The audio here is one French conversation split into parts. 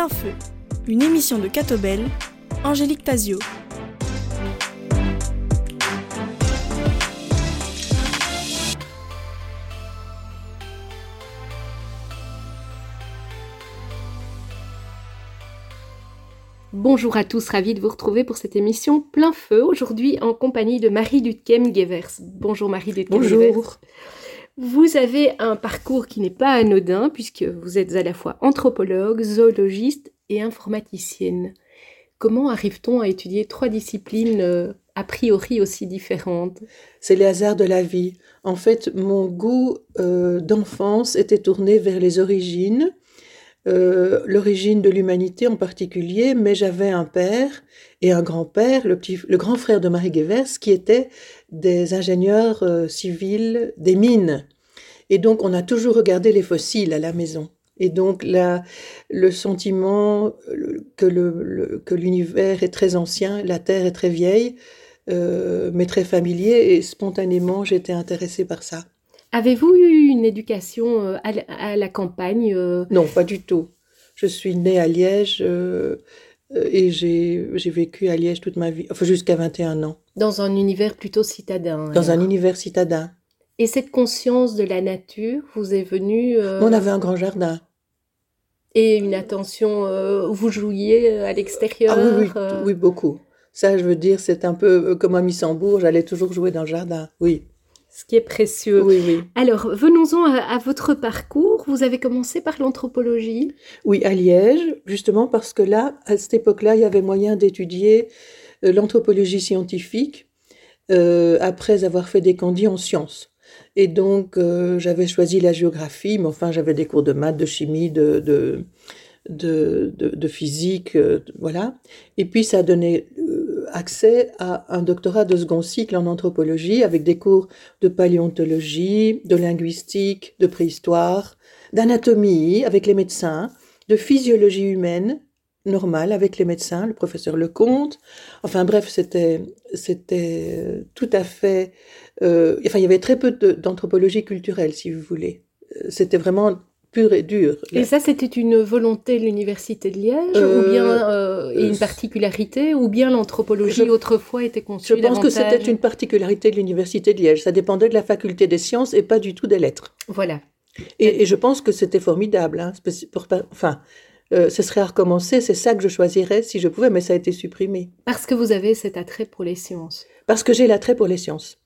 Plein Feu, une émission de Catobel, Angélique Tazio. Bonjour à tous, ravi de vous retrouver pour cette émission Plein Feu, aujourd'hui en compagnie de Marie Dutkem-Gevers. Bonjour Marie Dutkem-Gevers. Bonjour. Vous avez un parcours qui n'est pas anodin puisque vous êtes à la fois anthropologue, zoologiste et informaticienne. Comment arrive-t-on à étudier trois disciplines euh, a priori aussi différentes? C'est les hasards de la vie. En fait, mon goût euh, d'enfance était tourné vers les origines, euh, l'origine de l'humanité en particulier, mais j'avais un père et un grand-père, le, le grand frère de Marie Guevers, qui étaient des ingénieurs euh, civils des mines. Et donc, on a toujours regardé les fossiles à la maison. Et donc, la, le sentiment que, le, que l'univers est très ancien, la Terre est très vieille, euh, mais très familier, et spontanément, j'étais intéressée par ça. Avez-vous eu une éducation euh, à, la, à la campagne Non, pas du tout. Je suis née à Liège euh, et j'ai, vécu à Liège toute ma vie, enfin jusqu'à 21 ans. Dans un univers plutôt citadin. Dans alors. un univers citadin. Et cette conscience de la nature vous est venue euh, On avait un grand jardin. et une attention, euh, vous jouiez à l'extérieur Ah oui, oui, euh, oui, beaucoup. Ça, je veux dire, c'est un peu euh, comme à Missembourg, j'allais toujours jouer dans le jardin. Oui, ce qui est précieux. oui, oui. Alors, venons-en à, à votre parcours. Vous avez commencé par l'anthropologie. Oui, à Liège, justement parce que là, à cette époque-là, il y avait moyen d'étudier euh, l'anthropologie scientifique euh, après avoir fait des candidats en sciences. Et donc, euh, j'avais choisi la géographie, mais enfin, j'avais des cours de maths, de chimie, de, de, de, de, physique, euh, voilà. Et puis, ça donnait euh, accès à un doctorat de second cycle en anthropologie avec des cours de paléontologie, de linguistique, de préhistoire, d'anatomie avec les médecins, de physiologie humaine normale avec les médecins, le professeur Lecomte. Enfin bref, c'était c'était euh, tout à fait. euh, enfin, il y avait très peu d'anthropologie culturelle, si vous voulez. Euh, C'était vraiment pur et dur. Et ça, c'était une volonté de l'université de Liège, Euh, ou bien euh, et euh, une particularité, ou bien l'anthropologie autrefois était conçue Je pense que c'était une particularité de l'université de Liège. Ça dépendait de la faculté des sciences et pas du tout des lettres. Voilà. Et, et je pense que c'était formidable. hein, pour enfin, euh, ce serait à recommencer. C'est ça que je choisirais si je pouvais, mais ça a été supprimé. Parce que vous avez cet attrait pour les sciences. Parce que j'ai l'attrait pour les sciences.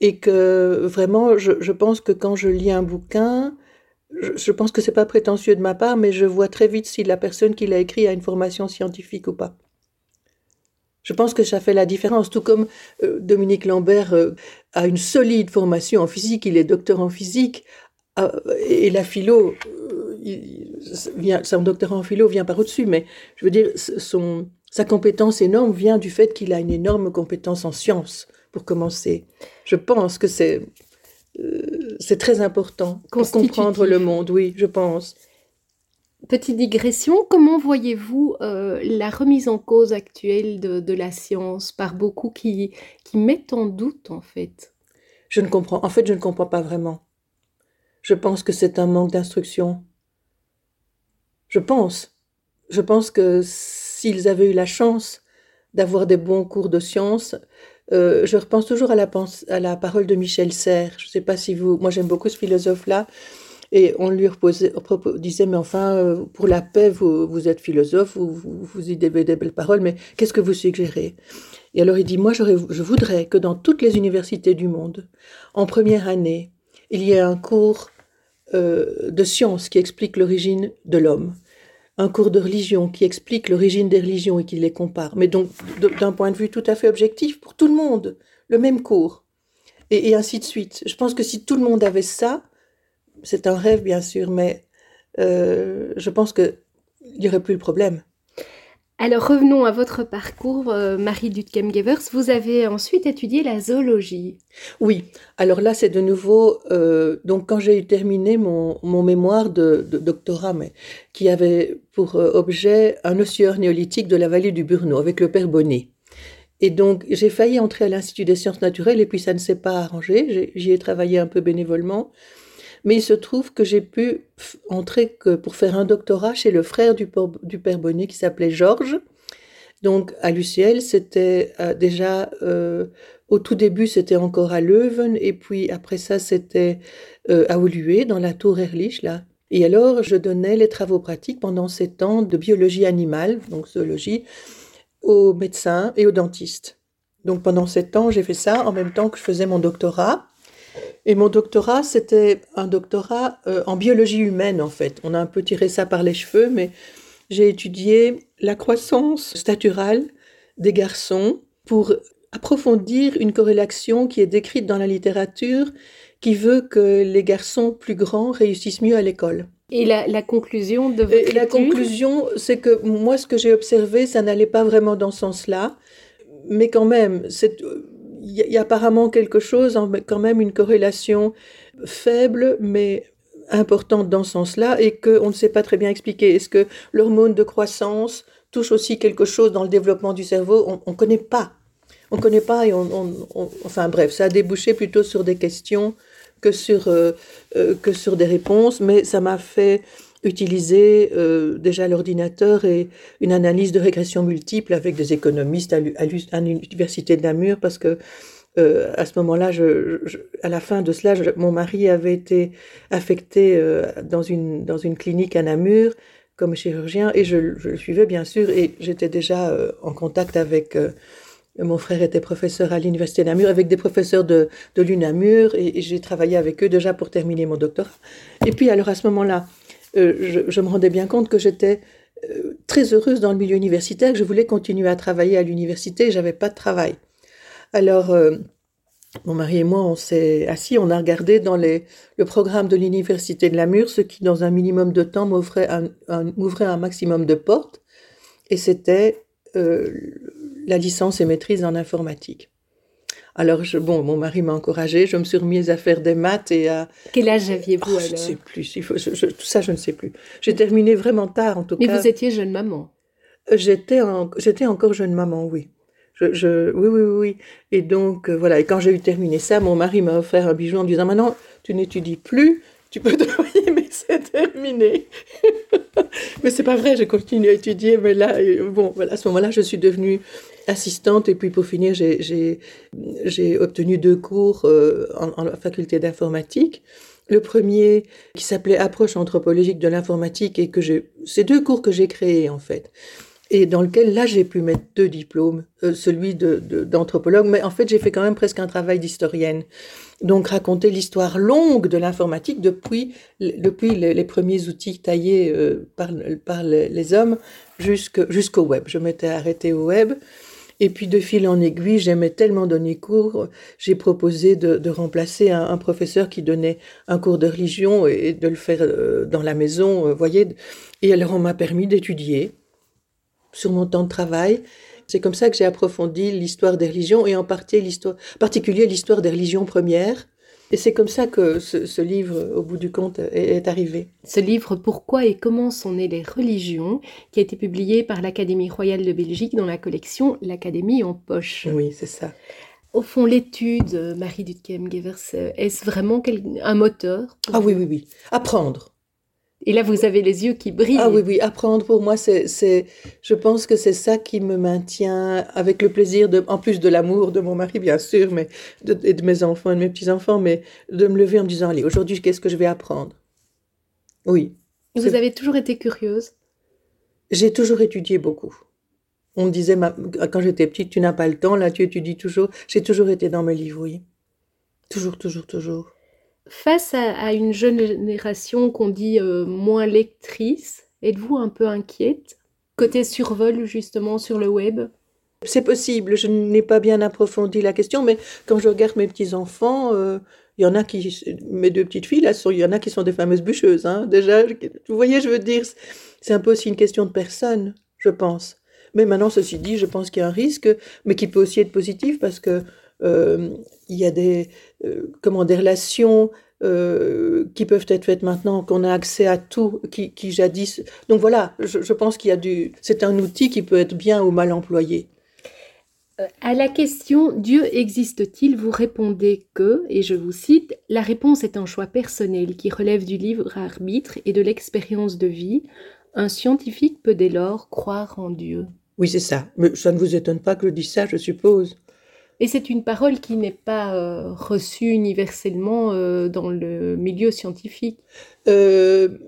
Et que vraiment, je, je pense que quand je lis un bouquin, je, pense que c'est pas prétentieux de ma part, mais je vois très vite si la personne qui l'a écrit a une formation scientifique ou pas. Je pense que ça fait la différence, tout comme euh, Dominique Lambert euh, a une solide formation en physique, il est docteur en physique, euh, et la philo, son doctorat en philo vient par au-dessus, mais je veux dire, sa compétence énorme vient du fait qu'il a une énorme compétence en sciences, pour commencer. Je pense que c'est euh, c'est très important pour comprendre le monde, oui, je pense. Petite digression, comment voyez-vous euh, la remise en cause actuelle de, de la science par beaucoup qui, qui mettent en doute, en fait? Je ne comprends, en fait, je ne comprends pas vraiment. Je pense que c'est un manque d'instruction. Je pense. Je pense que s'ils avaient eu la chance d'avoir des bons cours de sciences, euh, je repense toujours à la, parole de Michel Serres. Je ne sais pas si vous, moi j'aime beaucoup ce philosophe-là, et on lui reposait, disait, mais enfin, euh, pour la paix, vous, vous êtes philosophe, vous, vous, y des belles paroles, mais qu'est-ce que vous suggérez? Et alors il dit, moi je voudrais que dans toutes les universités du monde, en première année, il y ait un cours euh, de sciences qui explique l'origine de l'homme, un cours de religion qui explique l'origine des religions et qui les compare, mais donc d'un point de vue tout à fait objectif pour tout le monde, le même cours, et, et ainsi de suite. Je pense que si tout le monde avait ça, c'est un rêve bien sûr, mais euh, je pense qu'il n'y aurait plus le problème. Alors revenons à votre parcours, euh, Marie Dutkem-Gevers. Vous avez ensuite étudié la zoologie. Oui, alors là, c'est de nouveau, euh, donc quand j'ai terminé mon, mon mémoire de, doctorat, mais qui avait pour euh, objet un ossuaire néolithique de la vallée du Burno avec le père Bonnet. Et donc, j'ai failli entrer à l'Institut des sciences naturelles et puis ça ne s'est pas arrangé. J'y ai travaillé un peu bénévolement. Mais il se trouve que j'ai pu entrer que pour faire un doctorat chez le frère du, père Bonnet qui s'appelait Georges. Donc à l'UCL, c'était euh, déjà euh, au tout début, c'était encore à Leuven, et puis après ça, c'était euh, à Oluwe, dans la tour Erlich, là. Et alors, je donnais les travaux pratiques pendant sept ans de biologie animale, donc zoologie, aux médecins et aux dentistes. Donc pendant sept ans, j'ai fait ça en même temps que je faisais mon doctorat. Et mon doctorat, c'était un doctorat en biologie humaine, en fait. On a un peu tiré ça par les cheveux, mais j'ai étudié la croissance staturale des garçons pour approfondir une corrélation qui est décrite dans la littérature qui veut que les garçons plus grands réussissent mieux à l'école. Et la, conclusion de votre Et La conclusion, c'est que moi, ce que j'ai observé, ça n'allait pas vraiment dans ce sens-là, mais quand même, il y, a apparemment quelque chose, quand même une corrélation faible, mais importante dans ce sens-là et qu'on ne sait pas très bien expliquer. Est-ce que l'hormone de croissance touche aussi quelque chose dans le développement du cerveau? On ne connaît pas. On ne connaît pas et on, Enfin bref, ça a débouché plutôt sur des questions que sur, euh, euh, que sur des réponses, mais ça m'a fait utiliser euh, déjà l'ordinateur et une analyse de régression multiple avec des économistes à l'université de Namur parce que euh, à ce moment-là, à la fin de cela, mon mari avait été affecté euh, dans, une, dans une clinique à Namur comme chirurgien et je, le suivais bien sûr et j'étais déjà en contact avec mon frère était professeur à l'université Namur avec des professeurs de, de l'UNAMUR et, et j'ai travaillé avec eux déjà pour terminer mon doctorat. Et puis alors à ce moment-là, je, je, me rendais bien compte que j'étais très heureuse dans le milieu universitaire, que je voulais continuer à travailler à l'université, j'avais pas de travail. Alors, euh, mon mari et moi, on s'est assis, on a regardé dans les, le programme de l'université de Namur, ce qui, dans un minimum de temps, m'ouvrait un, un, maximum de portes, et c'était euh, la licence et maîtrise en informatique. Alors, je, bon, mon mari m'a encouragé, je me suis remise à faire des maths et à... Quel âge aviez-vous alors Je ne sais plus, il faut, tout ça je ne sais plus. J'ai terminé vraiment tard en tout cas. Mais vous étiez jeune maman J'étais j'étais encore jeune maman, oui. Je, oui, oui, oui. Et donc, euh, voilà. Et quand j'ai eu terminé ça, mon mari m'a offert un bijou en me disant Maintenant, tu n'étudies plus, tu peux travailler, mais c'est terminé. mais c'est pas vrai, j'ai continué à étudier, mais là, euh, bon, voilà, à ce moment-là, je suis devenue assistante. Et puis, pour finir, j'ai obtenu deux cours euh, en, faculté d'informatique. Le premier qui s'appelait Approche anthropologique de l'informatique et que j'ai, c'est deux cours que j'ai créés en fait et dans lequel là j'ai pu mettre deux diplômes, euh, celui d'anthropologue, de, mais en fait j'ai fait quand même presque un travail d'historienne. Donc raconter l'histoire longue de l'informatique depuis, depuis les, premiers outils taillés euh, par, par les, hommes jusqu'au web. Je m'étais arrêtée au web. Et puis de fil en aiguille, j'aimais tellement donner cours, j'ai proposé de, remplacer un, professeur qui donnait un cours de religion et, de le faire euh, dans la maison, voyez. Et alors on m'a permis d'étudier sur mon temps de travail. C'est comme ça que j'ai approfondi l'histoire des religions et en particulier l'histoire des religions premières. Et c'est comme ça que ce, livre, au bout du compte, est, arrivé. Ce livre, Pourquoi et comment sont nées les religions, qui a été publié par l'Académie royale de Belgique dans la collection L'Académie en poche. Oui, c'est ça. Au fond, l'étude, Marie Dutkem-Gevers, est-ce vraiment un moteur Ah oui, oui, oui. Apprendre. Et là, vous avez les yeux qui brillent. Ah oui, oui, apprendre pour moi, c'est, je pense que c'est ça qui me maintient avec le plaisir, de, en plus de l'amour de mon mari, bien sûr, mais de, et de mes enfants et de mes petits-enfants, mais de me lever en me disant, allez, aujourd'hui, qu'est-ce que je vais apprendre? Oui. Vous avez toujours été curieuse? J'ai toujours étudié beaucoup. On me disait, quand j'étais petite, tu n'as pas le temps, là, tu étudies toujours. J'ai toujours été dans mes livres, oui. Toujours, toujours, toujours face à, une jeune génération qu'on dit euh, moins lectrice, êtes-vous un peu inquiète? Côté survol justement sur le web? C'est possible, je n'ai pas bien approfondi la question, mais quand je regarde mes petits-enfants, euh, il y en a qui, mes deux petites filles, là, il y en a qui sont des fameuses bûcheuses. Hein, déjà, vous voyez, je veux dire, c'est un peu aussi une question de personne, je pense. Mais maintenant, ceci dit, je pense qu'il y a un risque, mais qui peut aussi être positif parce que euh, il y a des, euh, comment, des relations euh, qui peuvent être faites maintenant, qu'on a accès à tout, qui, qui jadis. Donc voilà, je, pense qu'il y a du. C'est un outil qui peut être bien ou mal employé. À la question Dieu existe-t-il? vous répondez que, et je vous cite, la réponse est un choix personnel qui relève du libre arbitre et de l'expérience de vie. Un scientifique peut dès lors croire en Dieu. Oui, c'est ça. Mais ça ne vous étonne pas que je dise ça, je suppose. Et c'est une parole qui n'est pas euh, reçue universellement euh, dans le milieu scientifique. Euh,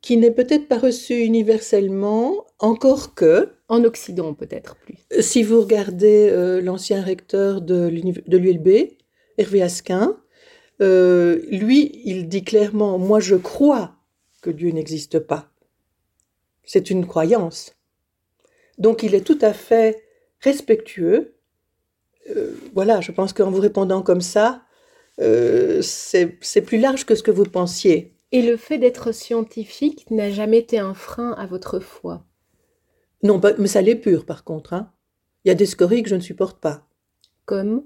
qui n'est peut-être pas reçue universellement, encore que. En Occident, peut-être plus. Si vous regardez l'ancien recteur de l'ULB, Hervé Asquin, lui, il dit clairement Moi, je crois que Dieu n'existe pas. C'est une croyance. Donc, il est tout à fait respectueux euh, voilà, je pense qu'en vous répondant comme ça, euh, c'est plus large que ce que vous pensiez. Et le fait d'être scientifique n'a jamais été un frein à votre foi? Non, mais ça l'est pur par contre. Hein. Il y a des scories que je ne supporte pas. Comme?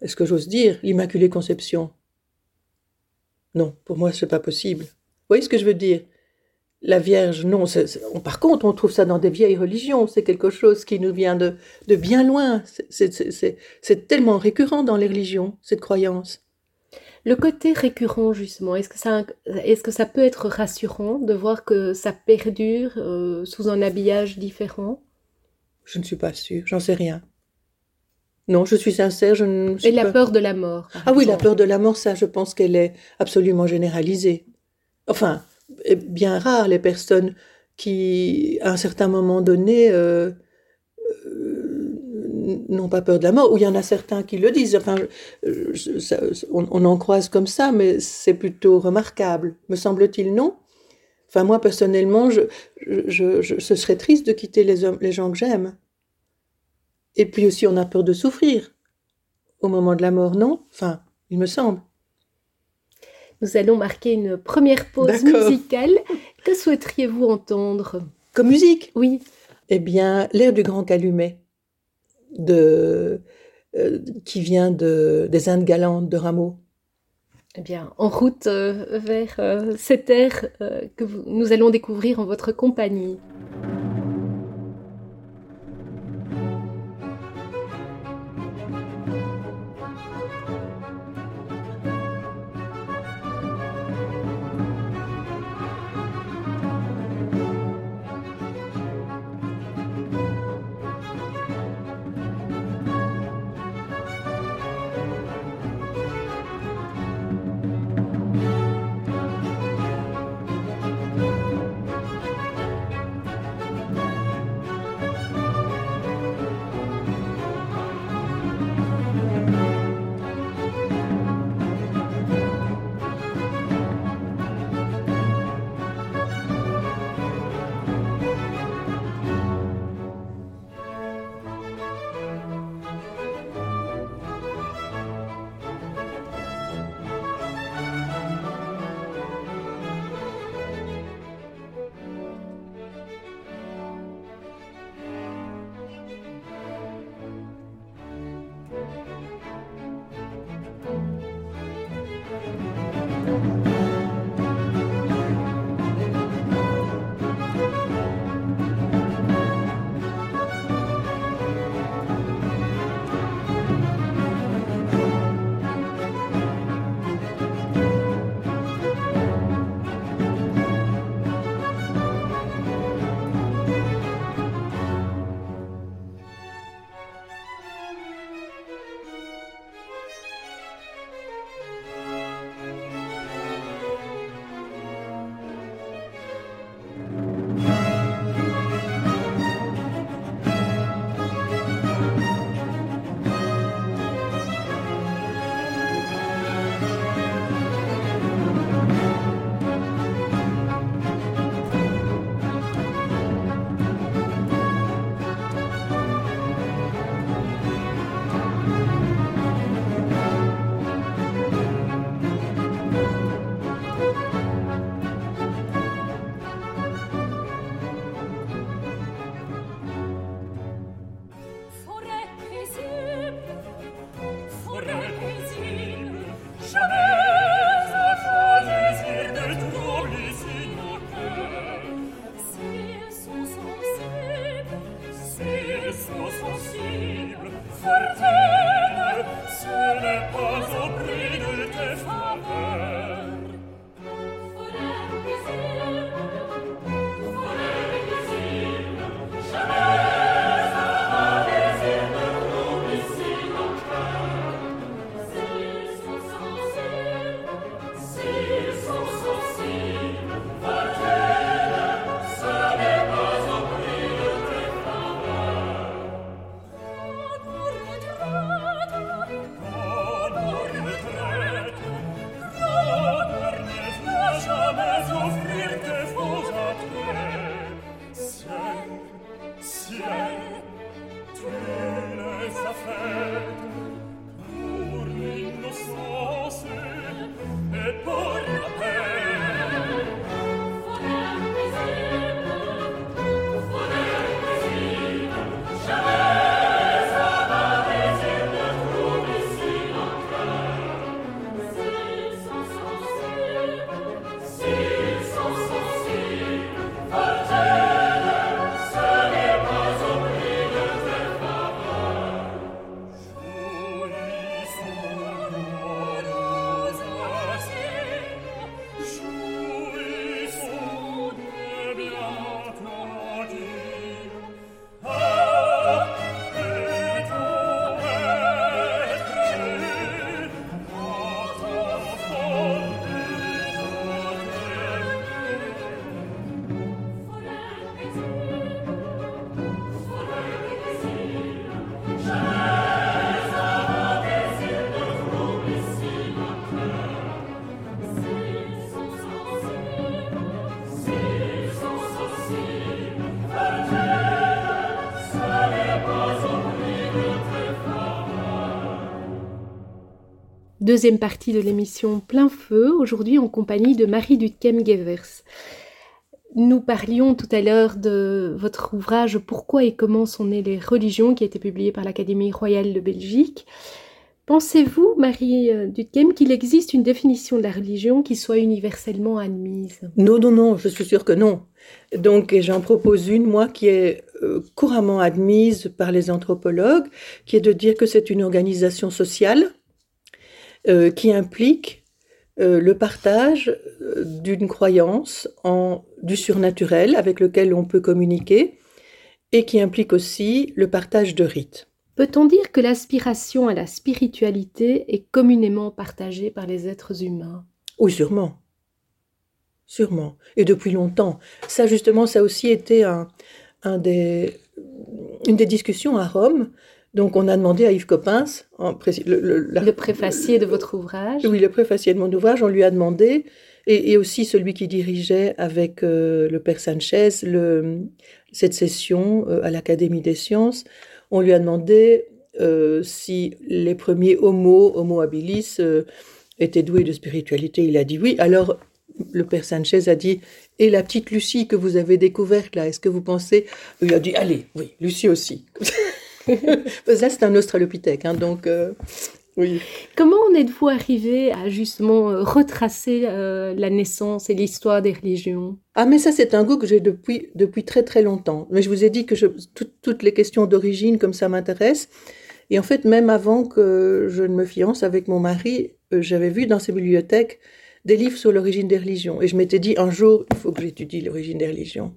Est-ce que j'ose dire l'Immaculée Conception? Non, pour moi, c'est pas possible. Vous voyez ce que je veux dire? La Vierge, non. par contre, on trouve ça dans des vieilles religions. C'est quelque chose qui nous vient de, bien loin. C'est tellement récurrent dans les religions, cette croyance. Le côté récurrent, justement, est-ce que, ça, est que ça peut être rassurant de voir que ça perdure euh, sous un habillage différent? Je ne suis pas sûre, j'en sais rien. Non, je suis sincère, je ne Et la peur de la mort. Ah oui, la peur de la mort, ça, je pense qu'elle est absolument généralisée. Enfin, bien rare les personnes qui, à un certain moment donné, euh, euh, n'ont pas peur de la mort, ou il y en a certains qui le disent. Enfin, on, en croise comme ça, mais c'est plutôt remarquable, me semble-t-il, non? Enfin, moi, personnellement, je, je, ce serait triste de quitter les, hommes, les gens que j'aime. Et puis aussi, on a peur de souffrir au moment de la mort, non? Enfin, il me semble. Nous allons marquer une première pause musicale. Que souhaiteriez-vous entendre? Comme musique? Oui. Eh bien, l'air du Grand Calumet, de, euh, qui vient de, des Indes galantes de Rameau. Eh bien, en route euh, vers euh, cet air que nous allons découvrir en votre compagnie. forza! Deuxième partie de l'émission Plein Feu, aujourd'hui en compagnie de Marie Dutkem-Gevers. Nous parlions tout à l'heure de votre ouvrage Pourquoi et comment sont nées les religions qui a été publié par l'Académie royale de Belgique. Pensez-vous, Marie Dutkem, qu'il existe une définition de la religion qui soit universellement admise? Non, non, non, je suis sûre que non. Donc j'en propose une, moi, qui est euh, couramment admise par les anthropologues, qui est de dire que c'est une organisation sociale euh, qui implique euh, le partage euh, d'une croyance en du surnaturel avec lequel on peut communiquer et qui implique aussi le partage de rites. Peut-on dire que l'aspiration à la spiritualité est communément partagée par les êtres humains? Oui, sûrement. Sûrement. Et depuis longtemps. Ça, justement, ça a aussi été un, un des, une des discussions à Rome donc on a demandé à Yves Coppens, le, préfacier de votre ouvrage. Oui, le préfacier de mon ouvrage, on lui a demandé, et, aussi celui qui dirigeait avec euh, le père Sanchez cette session euh, à l'Académie des sciences, on lui a demandé euh, si les premiers homo, homo habilis, étaient doués de spiritualité. Il a dit oui. Alors le père Sanchez a dit et la petite Lucie que vous avez découverte là, est-ce que vous pensez? Il a dit allez, oui, Lucie aussi. Là, c'est un australopithèque, hein, donc euh, oui. Comment en êtes-vous arrivé à justement euh, retracer euh, la naissance et l'histoire des religions? Ah, mais ça, c'est un goût que j'ai depuis, depuis très très longtemps. Mais je vous ai dit que je, toutes les questions d'origine, comme ça m'intéresse. Et en fait, même avant que je ne me fiance avec mon mari, j'avais vu dans ses bibliothèques des livres sur l'origine des religions. Et je m'étais dit, un jour, il faut que j'étudie l'origine des religions.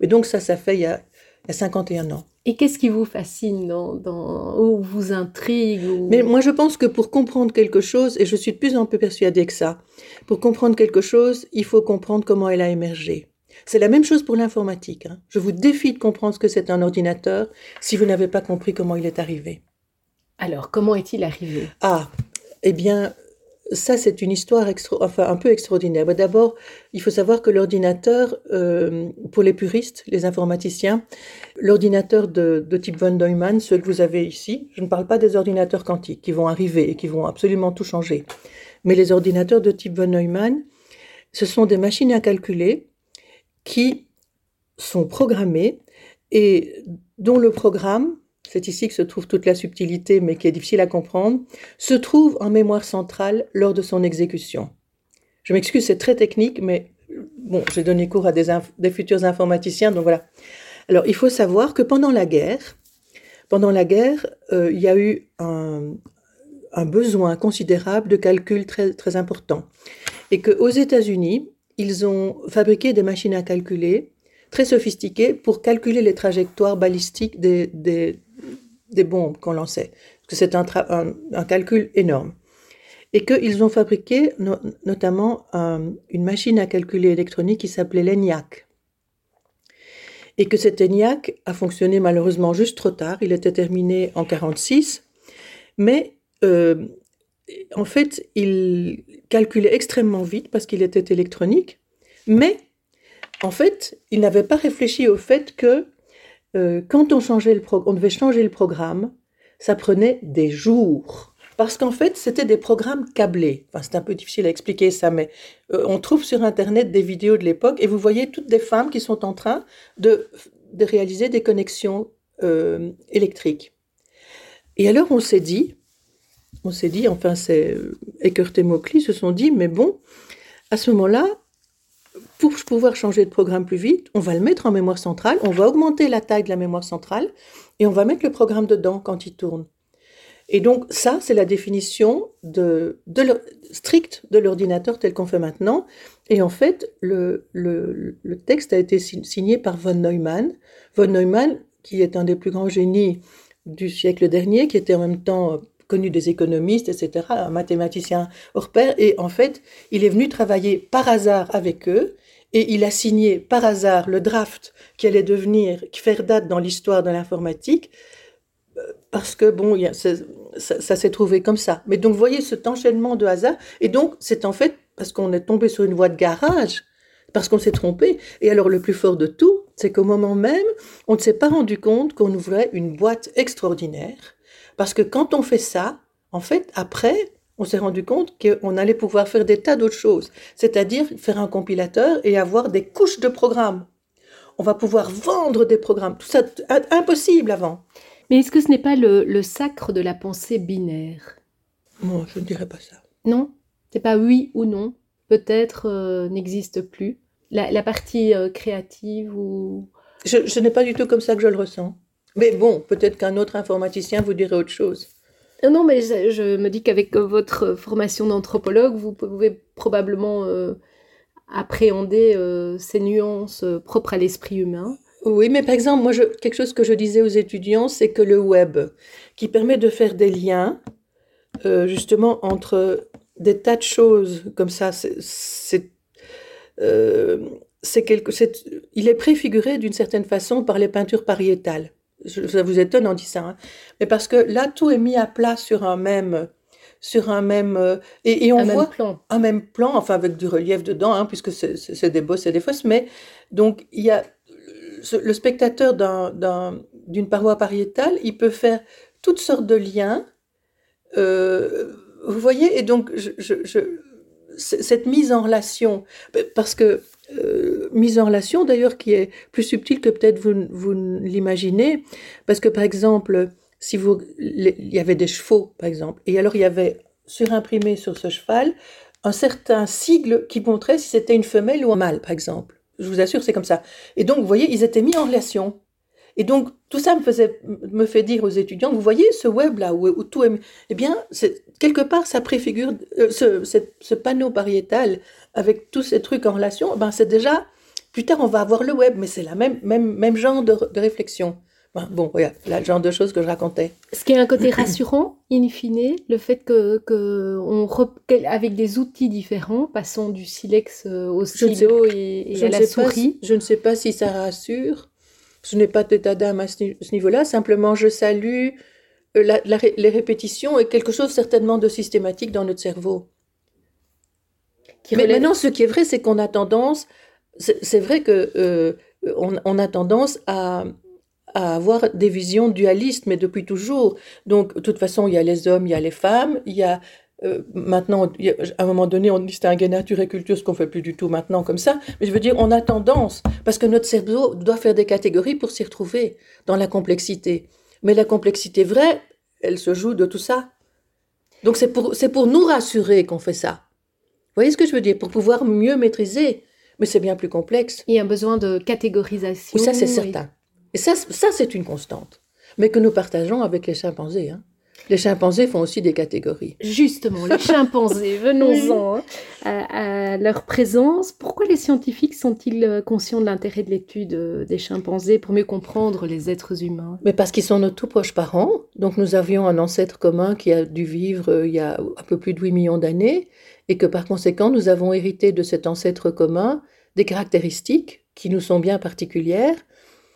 Mais donc ça, ça fait il y a, il y a 51 ans. Et qu'est-ce qui vous fascine dans, ou vous intrigue Mais moi, je pense que pour comprendre quelque chose, et je suis de plus en plus persuadée que ça, pour comprendre quelque chose, il faut comprendre comment elle a émergé. C'est la même chose pour l'informatique. Hein. Je vous défie de comprendre ce que c'est un ordinateur si vous n'avez pas compris comment il est arrivé. Alors, comment est-il arrivé? Ah, eh bien, ça, c'est une histoire enfin, un peu extraordinaire. D'abord, il faut savoir que l'ordinateur, euh, pour les puristes, les informaticiens, l'ordinateur de, type von Neumann, ceux que vous avez ici, je ne parle pas des ordinateurs quantiques qui vont arriver et qui vont absolument tout changer, mais les ordinateurs de type von Neumann, ce sont des machines à calculer qui sont programmées et dont le programme c'est ici que se trouve toute la subtilité, mais qui est difficile à comprendre, se trouve en mémoire centrale lors de son exécution. Je m'excuse, c'est très technique, mais bon, j'ai donné cours à des, futurs informaticiens, donc voilà. Alors, il faut savoir que pendant la guerre, pendant la guerre, euh, il y a eu un, besoin considérable de calcul très, très important. Et qu'aux États-Unis, ils ont fabriqué des machines à calculer très sophistiquées pour calculer les trajectoires balistiques des, des bombes qu'on lançait. Parce que c'est un, calcul énorme. Et qu'ils ont fabriqué no notamment un, une machine à calculer électronique qui s'appelait l'ENIAC. Et que cet ENIAC a fonctionné malheureusement juste trop tard. Il était terminé en 1946. Mais euh, en fait, il calculait extrêmement vite parce qu'il était électronique, mais en fait, il n'avait pas réfléchi au fait que euh, quand on, changeait le on devait changer le programme, ça prenait des jours. Parce qu'en fait, c'était des programmes câblés. Enfin, c'est un peu difficile à expliquer ça, mais euh, on trouve sur Internet des vidéos de l'époque et vous voyez toutes des femmes qui sont en train de, de réaliser des connexions euh, électriques. Et alors, on s'est dit, on s'est dit, enfin, c'est Eckert et Mauchly se sont dit, mais bon, à ce moment-là, pour pouvoir changer de programme plus vite, on va le mettre en mémoire centrale, on va augmenter la taille de la mémoire centrale et on va mettre le programme dedans quand il tourne. Et donc, ça, c'est la définition de, stricte de l'ordinateur tel qu'on fait maintenant. Et en fait, le, le, le, texte a été signé par von Neumann. Von Neumann, qui est un des plus grands génies du siècle dernier, qui était en même temps connu des économistes, etc., un mathématicien hors pair. Et en fait, il est venu travailler par hasard avec eux et il a signé par hasard le draft qui allait devenir, qui faire date dans l'histoire de l'informatique, euh, parce que bon, ça, ça s'est trouvé comme ça. Mais donc, vous voyez cet enchaînement de hasard. Et donc, c'est en fait parce qu'on est tombé sur une voie de garage, parce qu'on s'est trompé. Et alors, le plus fort de tout, c'est qu'au moment même, on ne s'est pas rendu compte qu'on ouvrait une boîte extraordinaire parce que quand on fait ça, en fait, après, on s'est rendu compte qu'on allait pouvoir faire des tas d'autres choses, c'est-à-dire faire un compilateur et avoir des couches de programmes. On va pouvoir vendre des programmes, tout ça impossible avant. Mais est-ce que ce n'est pas le, le, sacre de la pensée binaire? Non, je ne dirais pas ça. Non, c'est pas oui ou non? Peut-être euh, n'existe plus. La, la partie euh, créative ou. Je, ce n'est pas du tout comme ça que je le ressens. Mais bon, peut-être qu'un autre informaticien vous dirait autre chose. Euh, non, mais je, me dis qu'avec votre formation d'anthropologue, vous pouvez probablement euh, appréhender euh, ces nuances euh, propres à l'esprit humain. Oui, mais par exemple, moi, quelque chose que je disais aux étudiants, c'est que le web, qui permet de faire des liens, euh, justement, entre des tas de choses comme ça, c'est euh, quelque, il est préfiguré d'une certaine façon par les peintures pariétales ça vous étonne en disant ça, hein. mais parce que là, tout est mis à plat sur un même, sur un même, euh, et, et on un voit même plan. un même plan, enfin avec du relief dedans, hein, puisque c'est des bosses et des fosses, mais donc il y a le spectateur d'une un, paroi pariétale, il peut faire toutes sortes de liens, euh, vous voyez, et donc je, je, je, cette mise en relation, parce que euh, mise en relation d'ailleurs qui est plus subtile que peut-être vous, vous l'imaginez, parce que par exemple, si vous, il y avait des chevaux par exemple, et alors il y avait surimprimé sur ce cheval un certain sigle qui montrait si c'était une femelle ou un mâle par exemple. Je vous assure, c'est comme ça. Et donc, vous voyez, ils étaient mis en relation. Et donc, tout ça me, faisait, me fait dire aux étudiants, vous voyez ce web-là où, où, tout est... Eh bien, quelque part, ça préfigure euh, ce, ce, ce, panneau pariétal avec tous ces trucs en relation, ben c'est déjà... Plus tard, on va avoir le web, mais c'est la même, même, même genre de, de réflexion. Ben, bon, voilà, le genre de choses que je racontais. Ce qui est un côté rassurant, in fine, le fait que, que on avec des outils différents, passons du silex euh, au stylo et, et à la souris. Si, je ne sais pas si ça rassure je n'ai pas d'état d'âme à ce niveau-là, simplement je salue euh, la, la, les répétitions et quelque chose certainement de systématique dans notre cerveau. Qui Mais maintenant, ce qui est vrai, c'est qu'on a tendance, c'est vrai que euh, on, on, a tendance à, à avoir des visions dualistes, mais depuis toujours. Donc, de toute façon, il y a les hommes, il y a les femmes, il y a euh, maintenant, à un moment donné, on distinguait nature et culture, ce qu'on fait plus du tout maintenant comme ça. Mais je veux dire, on a tendance, parce que notre cerveau doit faire des catégories pour s'y retrouver dans la complexité. Mais la complexité vraie, elle se joue de tout ça. Donc c'est pour, c'est pour nous rassurer qu'on fait ça. Vous voyez ce que je veux dire? Pour pouvoir mieux maîtriser. Mais c'est bien plus complexe. Il y a un besoin de catégorisation. Oui, ça c'est certain. Et ça, ça c'est une constante. mais que nous partageons avec les chimpanzés. Hein. Les chimpanzés font aussi des catégories. Justement, les chimpanzés, venons-en hein, à, leur présence. Pourquoi les scientifiques sont-ils euh, conscients de l'intérêt de l'étude euh, des chimpanzés pour mieux comprendre les êtres humains? Mais parce qu'ils sont nos tout proches parents. Donc nous avions un ancêtre commun qui a dû vivre euh, il y a un peu plus de 8 millions d'années et que par conséquent nous avons hérité de cet ancêtre commun des caractéristiques qui nous sont bien particulières,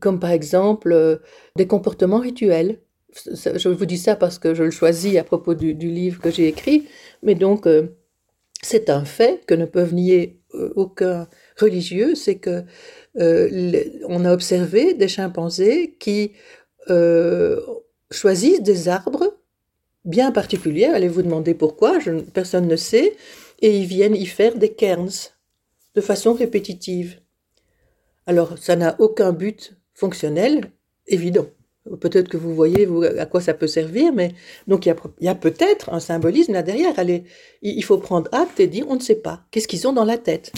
comme par exemple des comportements rituels je vous dis ça parce que je le choisis à propos du, livre que j'ai écrit, mais donc euh, c'est un fait que ne peuvent nier euh, aucun religieux, c'est que euh, a observé des chimpanzés qui choisissent des arbres bien particuliers. Allez vous demander pourquoi, personne ne sait, et ils viennent y faire des cairns de façon répétitive. Alors ça n'a aucun but fonctionnel évident. Peut-être que vous voyez à quoi ça peut servir, mais donc il y a, peut-être un symbolisme là derrière. Allez, il faut prendre acte et dire on ne sait pas. Qu'est-ce qu'ils ont dans la tête?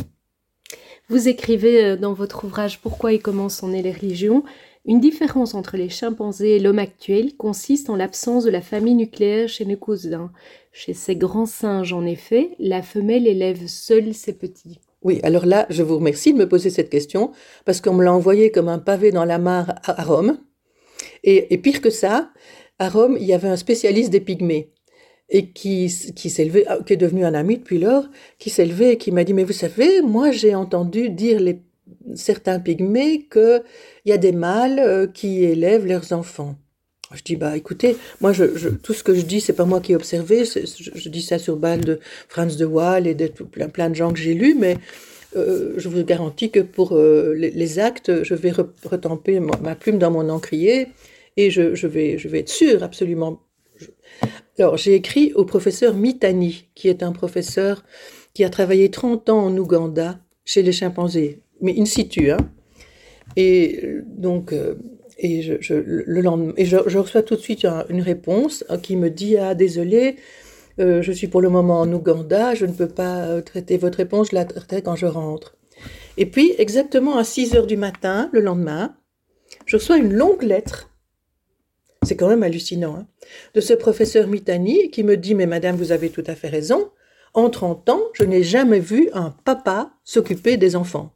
Vous écrivez euh, dans votre ouvrage Pourquoi et comment sont nées les religions? Une différence entre les chimpanzés et l'homme actuel consiste en l'absence de la famille nucléaire chez nos cousins. Chez ces grands singes, en effet, la femelle élève seule ses petits. Oui, alors là, je vous remercie de me poser cette question, parce qu'on me l'a envoyé comme un pavé dans la mare à Rome. Et, pire que ça, à Rome, il y avait un spécialiste des pygmées et qui, qui s'est ah, qui est devenu un ami depuis lors, qui s'est levé et qui m'a dit, mais vous savez, moi j'ai entendu dire les, certains pygmées qu'il y a des mâles euh, qui élèvent leurs enfants. Je dis, bah écoutez, moi je, tout ce que je dis, c'est pas moi qui ai observé, je, dis ça sur base de Franz de Waal et de plein, plein de gens que j'ai lus, mais euh, je vous garantis que pour euh, les, actes, je vais retamper ma plume dans mon encrier et je, vais, être sûre absolument. Alors, j'ai écrit au professeur Mitani, qui est un professeur qui a travaillé 30 ans en Ouganda chez les chimpanzés, mais in situ. Hein. Et donc, euh, et, je, le lendemain, et je, reçois tout de suite une réponse qui me dit Ah, désolé, euh, je suis pour le moment en Ouganda, je ne peux pas traiter votre réponse, je la traiterai quand je rentre. Et puis, exactement à 6 heures du matin, le lendemain, je reçois une longue lettre c'est quand même hallucinant. Hein. de ce professeur Mitani qui me dit Mais madame, vous avez tout à fait raison. En 30 ans, je n'ai jamais vu un papa s'occuper des enfants.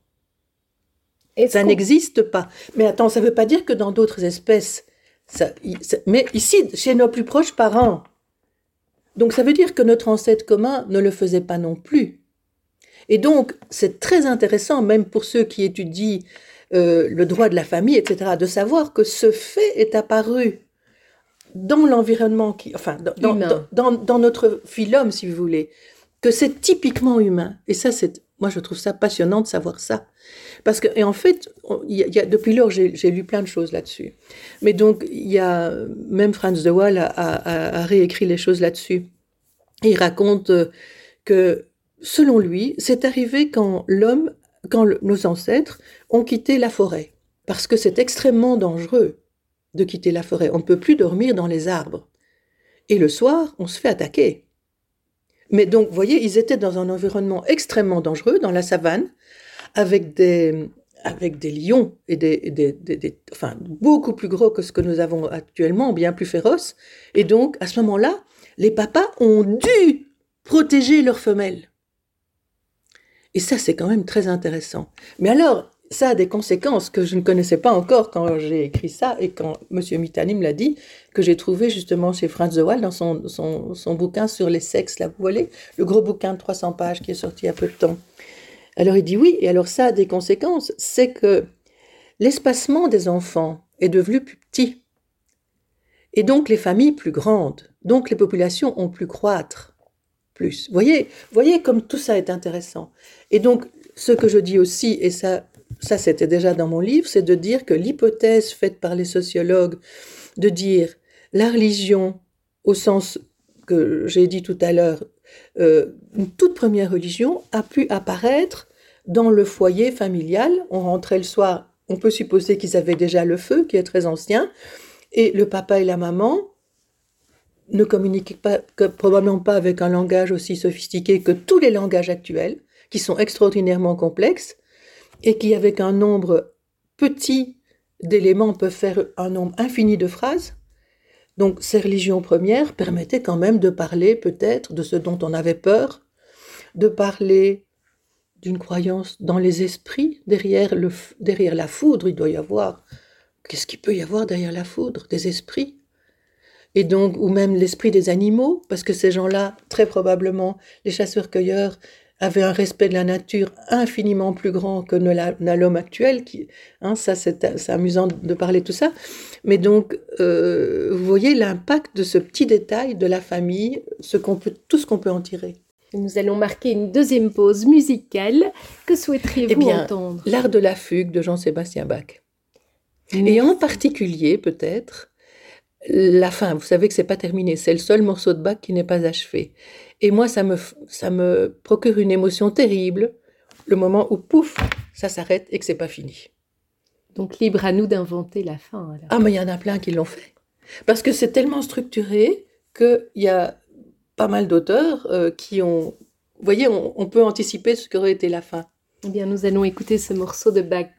Ça n'existe pas. Mais attends, ça ne veut pas dire que dans d'autres espèces, ça, mais ici, chez nos plus proches parents. Donc ça veut dire que notre ancêtre commun ne le faisait pas non plus. Et donc, c'est très intéressant, même pour ceux qui étudient euh, le droit de la famille, etc., de savoir que ce fait est apparu dans l'environnement, qui, enfin, dans, dans, notre phylum, si vous voulez, que c'est typiquement humain. Et ça, c'est, moi, je trouve ça passionnant de savoir ça. Parce que, et en fait, depuis lors, j'ai, lu plein de choses là-dessus. Mais donc, il y a, même Franz de Waal a, a, réécrit les choses là-dessus. il raconte euh, que, selon lui, c'est arrivé quand l'homme, quand nos ancêtres ont quitté la forêt. Parce que c'est extrêmement dangereux de quitter la forêt. On ne peut plus dormir dans les arbres. Et le soir, on se fait attaquer. Mais donc, vous voyez, ils étaient dans un environnement extrêmement dangereux, dans la savane, avec des, avec des lions et des, enfin, beaucoup plus gros que ce que nous avons actuellement, bien plus féroces. Et donc, à ce moment-là, les papas ont dû protéger leurs femelles. Et ça, c'est quand même très intéressant. Mais alors, ça a des conséquences que je ne connaissais pas encore quand j'ai écrit ça et quand M. Mitani me l'a dit, que j'ai trouvé justement chez Franz de Waal dans son, son, bouquin sur les sexes, là, vous voyez, le gros bouquin de 300 pages qui est sorti il y a peu de temps. Alors il dit oui, et alors ça a des conséquences, c'est que l'espacement des enfants est devenu plus petit, et donc les familles plus grandes, donc les populations ont pu croître plus. Voyez, voyez comme tout ça est intéressant. Et donc ce que je dis aussi, et ça ça c'était déjà dans mon livre, c'est de dire que l'hypothèse faite par les sociologues de dire la religion au sens que j'ai dit tout à l'heure, euh, une toute première religion a pu apparaître dans le foyer familial. On rentrait le soir, on peut supposer qu'ils avaient déjà le feu, qui est très ancien, et le papa et la maman ne communiquaient probablement pas avec un langage aussi sophistiqué que tous les langages actuels, qui sont extraordinairement complexes, et qui, avec un nombre petit d'éléments, peuvent faire un nombre infini de phrases. Donc ces religions premières permettaient quand même de parler peut-être de ce dont on avait peur, de parler d'une croyance dans les esprits, derrière, le, derrière la foudre, il doit y avoir. Qu'est-ce qu'il peut y avoir derrière la foudre? Des esprits Et donc, ou même l'esprit des animaux, parce que ces gens-là, très probablement, les chasseurs-cueilleurs, avaient un respect de la nature infiniment plus grand que n'a l'homme actuel. Qui, hein, ça, c'est amusant de parler tout ça. Mais donc, euh, vous voyez l'impact de ce petit détail de la famille, ce peut, tout ce qu'on peut en tirer. Nous allons marquer une deuxième pause musicale. Que souhaiteriez-vous eh entendre? L'art de la fugue de Jean-Sébastien Bach. Et en particulier, peut-être, la fin. Vous savez que c'est pas terminé. C'est le seul morceau de Bach qui n'est pas achevé. Et moi, ça me, ça me procure une émotion terrible, le moment où, pouf, ça s'arrête et que c'est pas fini. Donc libre à nous d'inventer la fin. Ah, mais il y en a plein qui l'ont fait. Parce que c'est tellement structuré qu'il y a pas mal d'auteurs euh, qui ont... Vous voyez, on, on peut anticiper ce qu'aurait été la fin. Eh bien, nous allons écouter ce morceau de Bach.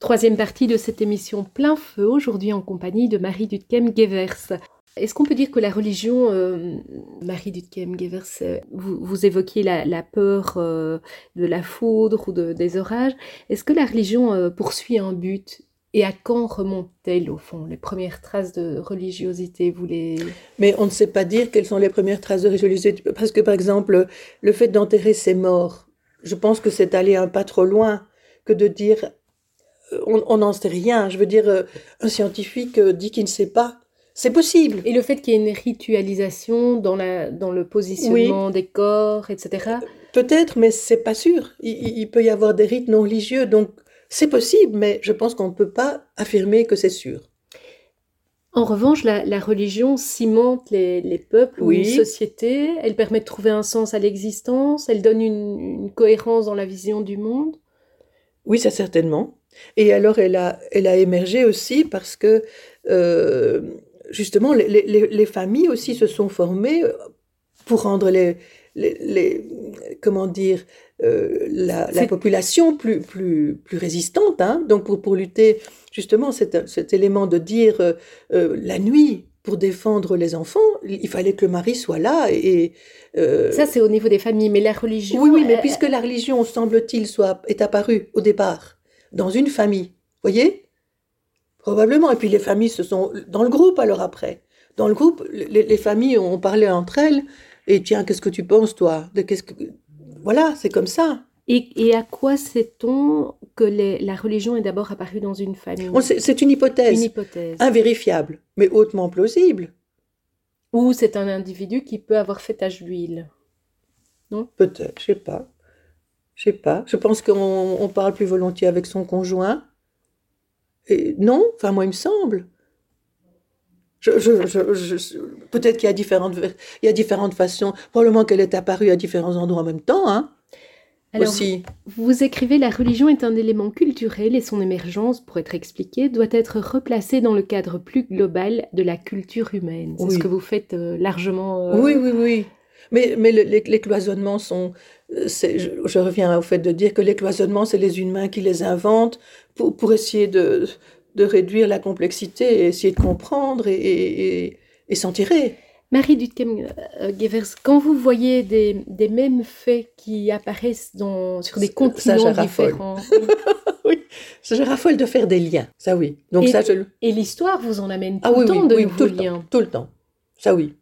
Troisième partie de cette émission Plein Feu, aujourd'hui en compagnie de Marie Dutkem-Gevers. Est-ce qu'on peut dire que la religion, euh, Marie Dutkem-Gevers, euh, vous, vous, évoquiez la, peur euh, de la foudre ou des orages, est-ce que la religion poursuit un but et à quand remontent-elles, au fond, les premières traces de religiosité vous les... Mais on ne sait pas dire quelles sont les premières traces de religiosité. Parce que, par exemple, le fait d'enterrer ses morts, je pense que c'est aller un pas trop loin que de dire on n'en sait rien. Je veux dire, un scientifique dit qu'il ne sait pas. C'est possible. Et le fait qu'il y ait une ritualisation dans, la, dans le positionnement des corps, etc. Peut-être, mais c'est pas sûr. Il, peut y avoir des rites non religieux, donc c'est possible, mais je pense qu'on ne peut pas affirmer que c'est sûr. En revanche, la, religion cimente les, peuples ou une société, elle permet de trouver un sens à l'existence, elle donne une, cohérence dans la vision du monde. Oui, ça certainement. Et alors, elle a, elle a émergé aussi parce que euh, justement, les, familles aussi se sont formées pour rendre les, les, comment dire, euh, la, population plus, plus, plus résistante. Hein. Donc, pour, pour lutter, justement, cet, cet élément de dire euh, la nuit, pour défendre les enfants, il fallait que le mari soit là. Et, Ça, c'est au niveau des familles, mais la religion. Oui, oui, mais puisque la religion, semble-t-il, soit est apparue au départ dans une famille, voyez? Probablement. Et puis les familles se sont dans le groupe alors après. Dans le groupe, les, familles ont parlé entre elles. Et tiens, qu'est-ce que tu penses toi? De qu'est-ce que voilà, c'est comme ça. Et, à quoi sait-on que la religion est d'abord apparue dans une famille? C'est une hypothèse. Une hypothèse. Invérifiable, mais hautement plausible. Ou c'est un individu qui peut avoir fait tache d'huile. Non? Peut-être, je sais pas. Je sais pas. Je pense qu'on parle plus volontiers avec son conjoint non, enfin moi il me semble. Peut-être qu'il y a différentes, il y a différentes façons. Probablement qu'elle est apparue à différents endroits en même temps. Hein, aussi. Vous, écrivez la religion est un élément culturel et son émergence, pour être expliquée, doit être replacée dans le cadre plus global de la culture humaine. C'est ce que vous faites euh, largement. Euh, oui, oui, oui. Mais, mais les, cloisonnements sont. Euh, je, je, reviens au fait de dire que les cloisonnements, c'est les humains qui les inventent pour, pour essayer de, de, réduire la complexité et essayer de comprendre et, et, et s'en tirer. Marie Dutkem-Gevers, quand vous voyez des, des, mêmes faits qui apparaissent dans, sur des continents différents. oui, je raffole de faire des liens, ça oui. Donc, et, ça, je... et l'histoire vous en amène ah tout le temps de nouveaux liens. tout le temps, ça oui.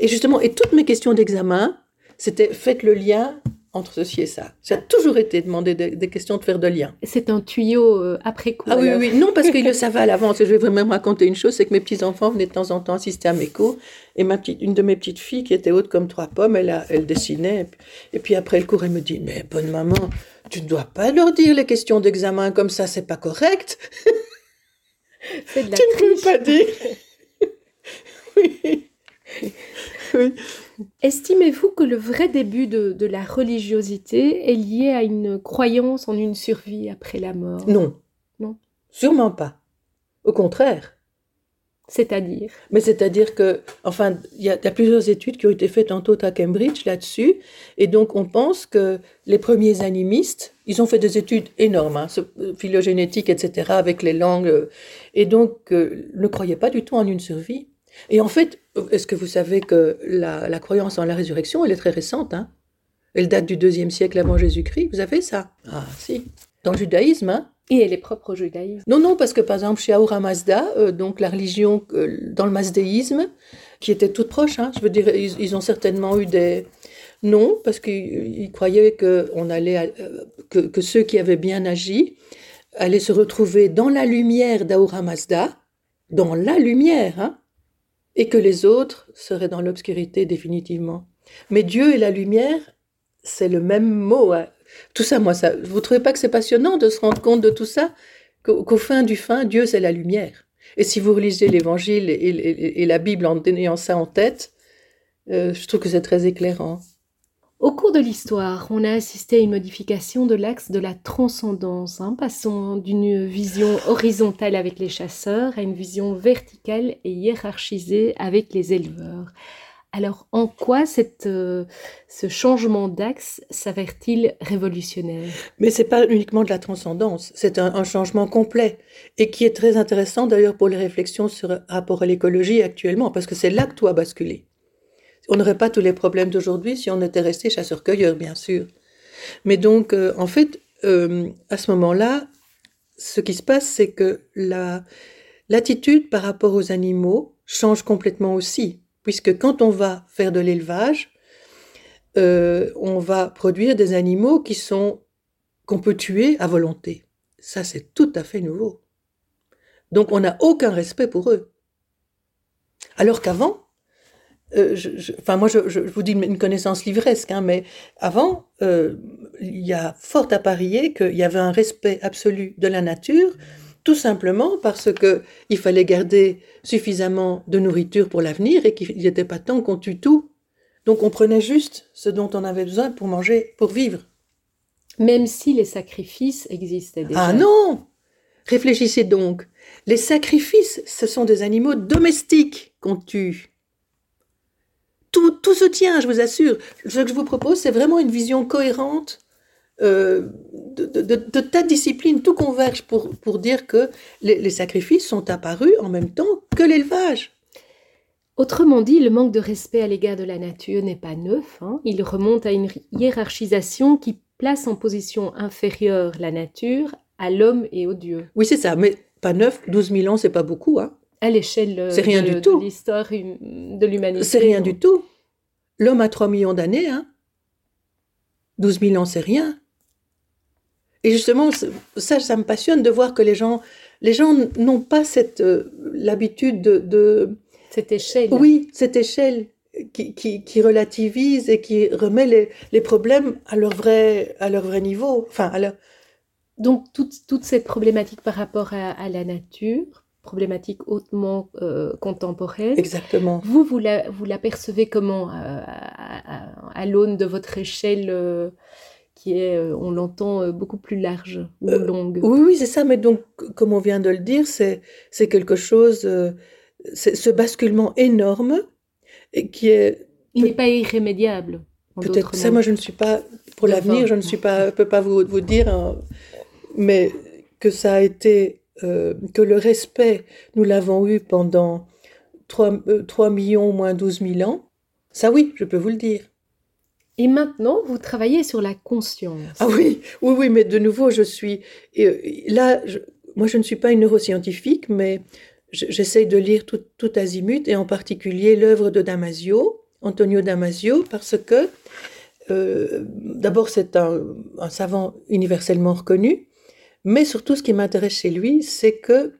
Et justement, et toutes mes questions d'examen, c'était faites le lien entre ceci et ça. Ça a toujours été demandé des, questions de faire de lien. C'est un tuyau euh, après coup. Ah oui, oui, non, parce qu'ils le savaient à l'avance. Et je vais vraiment raconter une chose, c'est que mes petits-enfants venaient de temps en temps assister à mes cours. Et ma petite, une de mes petites filles, qui était haute comme trois pommes, elle, a, elle dessinait. Et puis, après le cours, elle me dit, mais bonne maman, tu ne dois pas leur dire les questions d'examen comme ça, c'est pas correct. C'est de la Tu ne peux pas dire. oui. oui. Estimez-vous que le vrai début de, la religiosité est lié à une croyance en une survie après la mort? Non. Non? Sûrement pas. Au contraire. C'est-à-dire? Mais c'est-à-dire que, enfin, il y, a plusieurs études qui ont été faites, entre autres à Cambridge, là-dessus. Et donc, on pense que les premiers animistes, ils ont fait des études énormes, hein, phylogénétiques, etc., avec les langues. Et donc, euh, ne croyaient pas du tout en une survie. Et en fait, est-ce que vous savez que la, croyance en la résurrection, elle est très récente hein? Elle date du deuxième siècle avant Jésus-Christ. Vous avez ça? Ah, si. Dans le judaïsme, hein? Et elle est propre au judaïsme Non, non, parce que par exemple, chez Ahura Mazda, euh, donc la religion euh, dans le mazdéisme, qui était toute proche, hein, je veux dire, ils, ont certainement eu des. Non, parce qu'ils croyaient que, on allait, euh, que, que, ceux qui avaient bien agi allaient se retrouver dans la lumière d'Ahura Mazda, dans la lumière, hein, et que les autres seraient dans l'obscurité définitivement. Mais Dieu et la lumière, c'est le même mot. Hein. Tout ça, moi, ça, vous trouvez pas que c'est passionnant de se rendre compte de tout ça? Qu'au fin du fin, Dieu, c'est la lumière. Et si vous relisez l'Évangile et, la Bible en ayant ça en tête, euh, je trouve que c'est très éclairant. Au cours de l'histoire, on a assisté à une modification de l'axe de la transcendance, hein, passant d'une vision horizontale avec les chasseurs à une vision verticale et hiérarchisée avec les éleveurs. Alors, en quoi euh, ce changement d'axe s'avère-t-il révolutionnaire? Mais c'est pas uniquement de la transcendance, c'est un, un, changement complet et qui est très intéressant d'ailleurs pour les réflexions sur rapport à l'écologie actuellement, parce que c'est là que tout a basculé. On n'aurait pas tous les problèmes d'aujourd'hui si on était resté chasseur-cueilleur, bien sûr. Mais donc, euh, en fait, euh, à ce moment-là, ce qui se passe, c'est que la, l'attitude par rapport aux animaux change complètement aussi, puisque quand on va faire de l'élevage, euh, on va produire des animaux qui sont qu'on peut tuer à volonté. Ça, c'est tout à fait nouveau. Donc, on n'a aucun respect pour eux. Alors qu'avant, euh, je, enfin moi je, je, vous dis une connaissance livresque, hein, mais avant, euh, il y a fort à parier qu'il y avait un respect absolu de la nature, tout simplement parce que il fallait garder suffisamment de nourriture pour l'avenir et qu'il n'était pas temps qu'on tue tout. Donc on prenait juste ce dont on avait besoin pour manger, pour vivre. Même si les sacrifices existaient déjà. Ah non Réfléchissez donc. Les sacrifices, ce sont des animaux domestiques qu'on tue tout, se tient, je vous assure. Ce que je vous propose, c'est vraiment une vision cohérente euh, de, ta discipline. Tout converge pour, pour dire que les, sacrifices sont apparus en même temps que l'élevage. Autrement dit, le manque de respect à l'égard de la nature n'est pas neuf. Hein. Il remonte à une hiérarchisation qui place en position inférieure la nature à l'homme et aux dieux. Oui, c'est ça, mais pas neuf, 12 000 ans, c'est pas beaucoup. Hein à l'échelle euh, de, de l'histoire de l'humanité. C'est rien du tout. L'homme a 3 millions d'années, hein. 12 000 ans, c'est rien. Et justement, ça, ça me passionne de voir que les gens, les gens n'ont pas cette euh, l'habitude de, cette échelle. Oui, cette échelle qui, qui, relativise et qui remet les, les, problèmes à leur vrai à leur vrai niveau. Enfin, à Donc toute, toute cette problématique par rapport à la nature, problématique hautement euh, contemporaine. Exactement. Vous, vous la, vous la percevez comment à, l'aune de votre échelle euh, qui est, euh, on l'entend, beaucoup plus large ou longue? Oui, oui, c'est ça. Mais donc, comme on vient de le dire, c'est, c'est quelque chose, c'est ce basculement énorme et qui est... Il n'est pas irrémédiable. Peut-être ça, moi, je ne suis pas, pour l'avenir, je ne suis pas, peux pas vous, vous dire, hein, mais que ça a été euh, que le respect, nous l'avons eu pendant 3, 3 euh, millions moins 12 000 ans, ça oui, je peux vous le dire. Et maintenant, vous travaillez sur la conscience. Ah oui, oui, oui, mais de nouveau, je suis... Euh, là, moi, je ne suis pas une neuroscientifique, mais j'essaye de lire tout, tout, azimut, et en particulier l'œuvre de Damasio, Antonio Damasio, parce que, d'abord, c'est un, un, savant universellement reconnu, mais surtout, ce qui m'intéresse chez lui, c'est que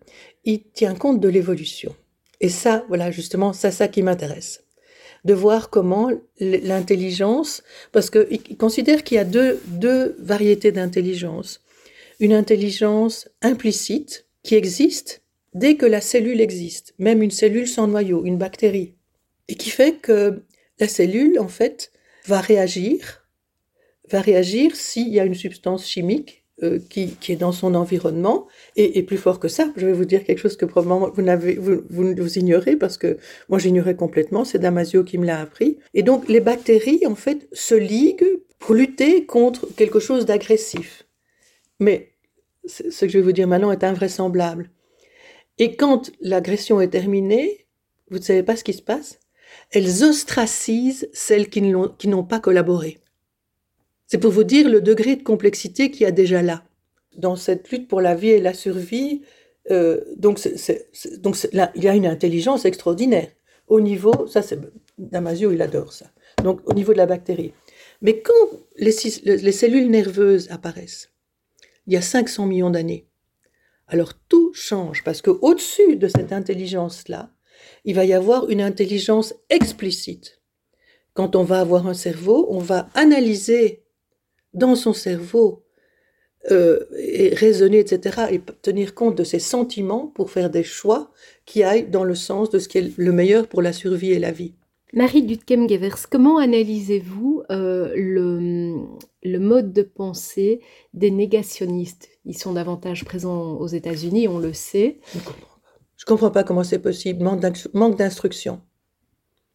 il tient compte de l'évolution. Et ça, voilà, justement, c'est ça qui m'intéresse. De voir comment l'intelligence, parce qu'il considère qu'il y a deux, deux variétés d'intelligence. Une intelligence implicite qui existe dès que la cellule existe, même une cellule sans noyau, une bactérie, et qui fait que la cellule, en fait, va réagir, va réagir s'il y a une substance chimique euh, qui, est dans son environnement. Et, plus fort que ça, je vais vous dire quelque chose que probablement vous, n'avez, vous, vous, ignorez parce que moi j'ignorais complètement, c'est Damasio qui me l'a appris. Et donc les bactéries, en fait, se liguent pour lutter contre quelque chose d'agressif. Mais ce que je vais vous dire maintenant est invraisemblable. Et quand l'agression est terminée, vous ne savez pas ce qui se passe Elles ostracisent celles qui n'ont pas collaboré. C'est pour vous dire le degré de complexité qu'il y a déjà là. Dans cette lutte pour la vie et la survie, euh, donc, donc là, il y a une intelligence extraordinaire. Au niveau, ça c'est Damasio, il adore ça. Donc au niveau de la bactérie. Mais quand les, les cellules nerveuses apparaissent, il y a 500 millions d'années, alors tout change parce que au-dessus de cette intelligence-là, il va y avoir une intelligence explicite. Quand on va avoir un cerveau, on va analyser dans son cerveau euh, et raisonner, etc., et tenir compte de ses sentiments pour faire des choix qui aillent dans le sens de ce qui est le meilleur pour la survie et la vie. Marie Dutkem-Gevers, comment analysez-vous euh, le, le, mode de pensée des négationnistes? Ils sont davantage présents aux États-Unis, on le sait. Je ne comprends, pas. comprends pas comment c'est possible. Manque d'instruction.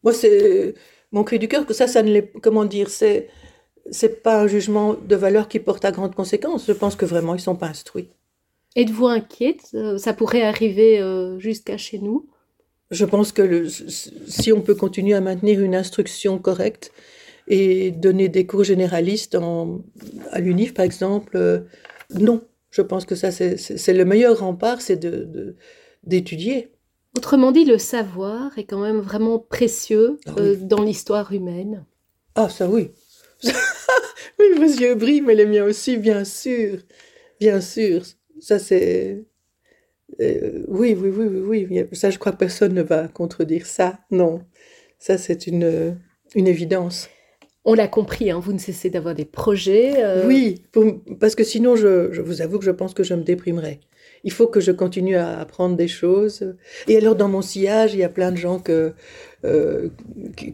Moi, c'est mon cri du cœur que ça, ça ne l'est. Comment dire C'est c'est pas un jugement de valeur qui porte à grandes conséquences. Je pense que vraiment, ils sont pas instruits. Êtes-vous inquiète? Euh, Ça pourrait arriver euh, jusqu'à chez nous? Je pense que le, si on peut continuer à maintenir une instruction correcte et donner des cours généralistes en, à l'UNIF, par exemple, euh, non. Je pense que ça, c'est le meilleur rempart, c'est d'étudier. De, Autrement dit, le savoir est quand même vraiment précieux ah oui. dans l'histoire humaine. Ah, ça oui. oui, vos yeux brillent, mais les miens aussi, bien sûr. Bien sûr. Ça, c'est. Euh, oui, oui, oui, oui, oui. Ça, je crois que personne ne va contredire ça. Non. Ça, c'est une, une évidence. On l'a compris, hein, vous ne cessez d'avoir des projets. Euh... Oui, pour, parce que sinon, je, je, vous avoue que je pense que je me déprimerais. Il faut que je continue à apprendre des choses. Et alors, dans mon sillage, il y a plein de gens que, euh,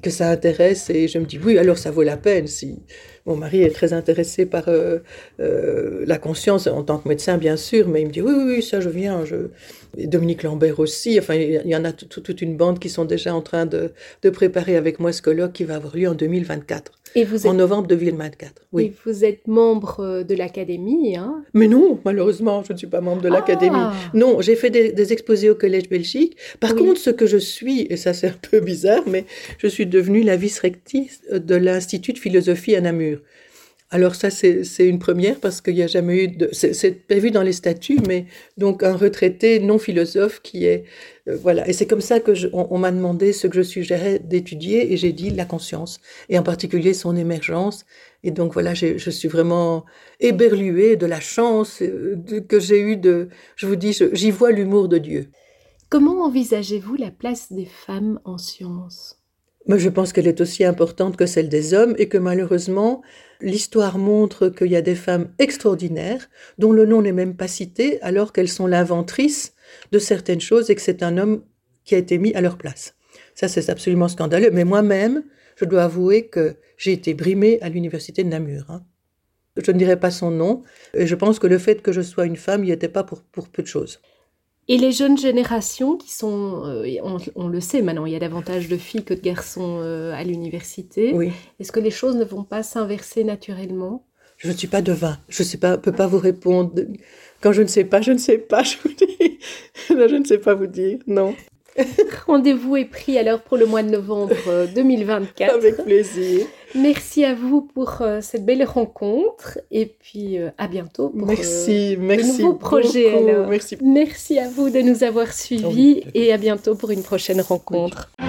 que ça intéresse et je me dis, oui, alors ça vaut la peine. Si mon mari est très intéressé par euh, euh, la conscience en tant que médecin, bien sûr, mais il me dit, oui, oui, oui ça, je viens. Je... Et Dominique Lambert aussi. Enfin, il y en a toute une bande qui sont déjà en train de, de préparer avec moi ce colloque qui va avoir lieu en 2024. Et vous êtes... En novembre 2024. Oui. Et vous êtes membre de l'académie, hein? Mais non, malheureusement, je ne suis pas membre de l'académie. Ah. Non, j'ai fait des, des, exposés au Collège Belgique. Par oui. contre, ce que je suis, et ça c'est un peu bizarre, mais je suis devenue la vice-rectrice de l'Institut de philosophie à Namur. Alors ça, c'est une première parce qu'il n'y a jamais eu de... C'est prévu dans les statuts, mais donc un retraité non philosophe qui est... Euh, voilà. Et c'est comme ça que on, m'a demandé ce que je suggérais d'étudier et j'ai dit la conscience, et en particulier son émergence. Et donc voilà, je suis vraiment éberluée de la chance de, que j'ai eue de... Je vous dis, j'y vois l'humour de Dieu. Comment envisagez-vous la place des femmes en sciences? Moi, je pense qu'elle est aussi importante que celle des hommes et que malheureusement, l'histoire montre qu'il y a des femmes extraordinaires dont le nom n'est même pas cité alors qu'elles sont l'inventrice de certaines choses et que c'est un homme qui a été mis à leur place. Ça, c'est absolument scandaleux. Mais moi-même, je dois avouer que j'ai été brimée à l'université de Namur. Hein. Je ne dirai pas son nom. Et je pense que le fait que je sois une femme n'y était pas pour peu de choses. Et les jeunes générations qui sont, euh, on, on, le sait maintenant, il y a davantage de filles que de garçons euh, à l'université. Oui. Est-ce que les choses ne vont pas s'inverser naturellement? Je ne suis pas devin. Je ne peux pas vous répondre. Quand je ne sais pas, je ne sais pas. Je vous dis, je ne sais pas vous dire. Non. Rendez-vous est pris alors pour le mois de novembre 2024. Avec plaisir. Merci à vous pour euh, cette belle rencontre et puis euh, à bientôt pour merci, euh, merci de nouveaux projets. Merci. merci à vous de nous avoir suivis oui. et à bientôt pour une prochaine rencontre. Oui.